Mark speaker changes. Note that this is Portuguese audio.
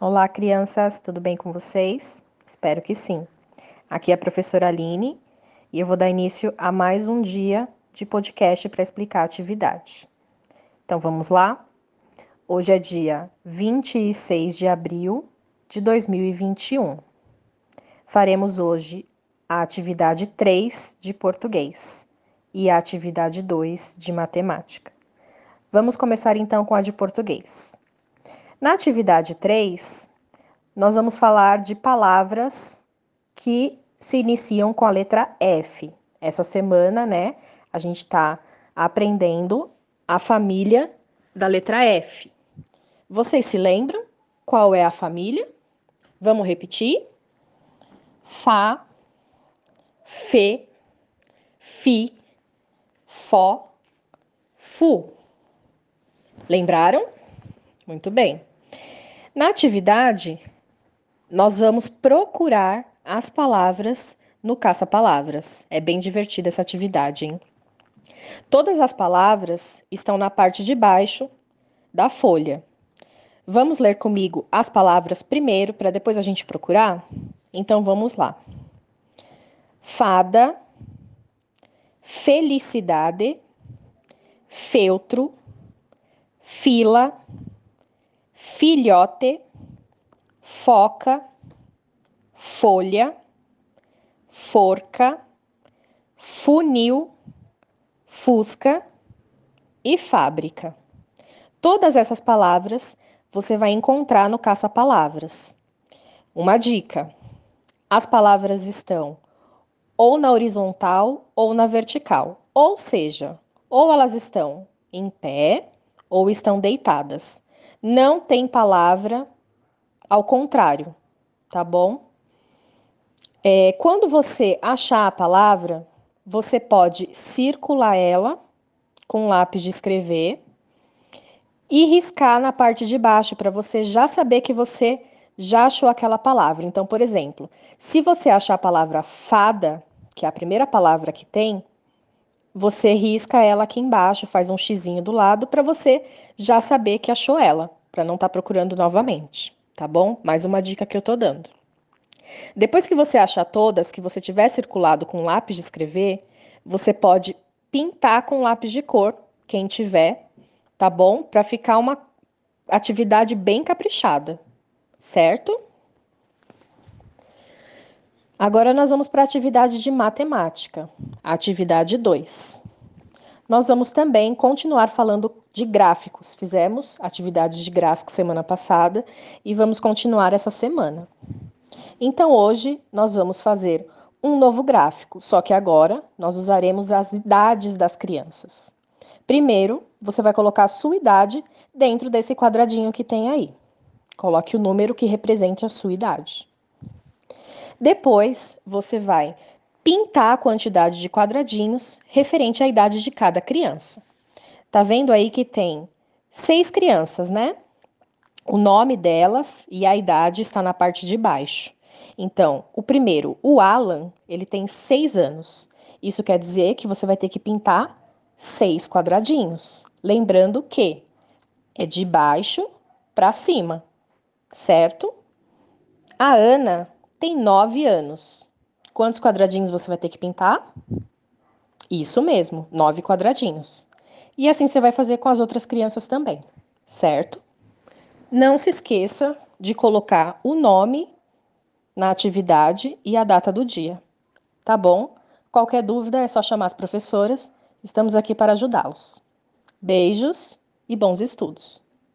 Speaker 1: Olá, crianças, tudo bem com vocês? Espero que sim. Aqui é a professora Aline e eu vou dar início a mais um dia de podcast para explicar a atividade. Então vamos lá? Hoje é dia 26 de abril de 2021. Faremos hoje a atividade 3 de português e a atividade 2 de matemática. Vamos começar então com a de português. Na atividade 3, nós vamos falar de palavras que se iniciam com a letra F. Essa semana, né, a gente está aprendendo a família da letra F. Vocês se lembram qual é a família? Vamos repetir? Fá, Fê, Fi, Fó, Fu. Lembraram? Muito bem. Na atividade, nós vamos procurar as palavras no caça-palavras. É bem divertida essa atividade, hein? Todas as palavras estão na parte de baixo da folha. Vamos ler comigo as palavras primeiro, para depois a gente procurar? Então vamos lá. Fada, felicidade, feltro, fila, filhote, foca, folha, forca, funil, fusca e fábrica. Todas essas palavras você vai encontrar no caça-palavras. Uma dica: as palavras estão ou na horizontal ou na vertical, ou seja, ou elas estão em pé ou estão deitadas. Não tem palavra ao contrário, tá bom? É, quando você achar a palavra, você pode circular ela com lápis de escrever e riscar na parte de baixo para você já saber que você já achou aquela palavra. Então, por exemplo, se você achar a palavra fada, que é a primeira palavra que tem, você risca ela aqui embaixo, faz um xizinho do lado para você já saber que achou ela, para não estar tá procurando novamente, tá bom? Mais uma dica que eu tô dando. Depois que você achar todas, que você tiver circulado com lápis de escrever, você pode pintar com lápis de cor, quem tiver, tá bom? Para ficar uma atividade bem caprichada, certo? Agora nós vamos para a atividade de matemática, atividade 2. Nós vamos também continuar falando de gráficos. Fizemos atividades de gráficos semana passada e vamos continuar essa semana. Então hoje nós vamos fazer um novo gráfico, só que agora nós usaremos as idades das crianças. Primeiro, você vai colocar a sua idade dentro desse quadradinho que tem aí. Coloque o número que represente a sua idade. Depois, você vai pintar a quantidade de quadradinhos referente à idade de cada criança. Tá vendo aí que tem seis crianças, né? O nome delas e a idade está na parte de baixo. Então, o primeiro, o Alan, ele tem seis anos. Isso quer dizer que você vai ter que pintar seis quadradinhos. Lembrando que é de baixo para cima, certo? A Ana tem nove anos. Quantos quadradinhos você vai ter que pintar? Isso mesmo, nove quadradinhos. E assim você vai fazer com as outras crianças também, certo? Não se esqueça de colocar o nome na atividade e a data do dia. Tá bom? Qualquer dúvida é só chamar as professoras. Estamos aqui para ajudá-los. Beijos e bons estudos!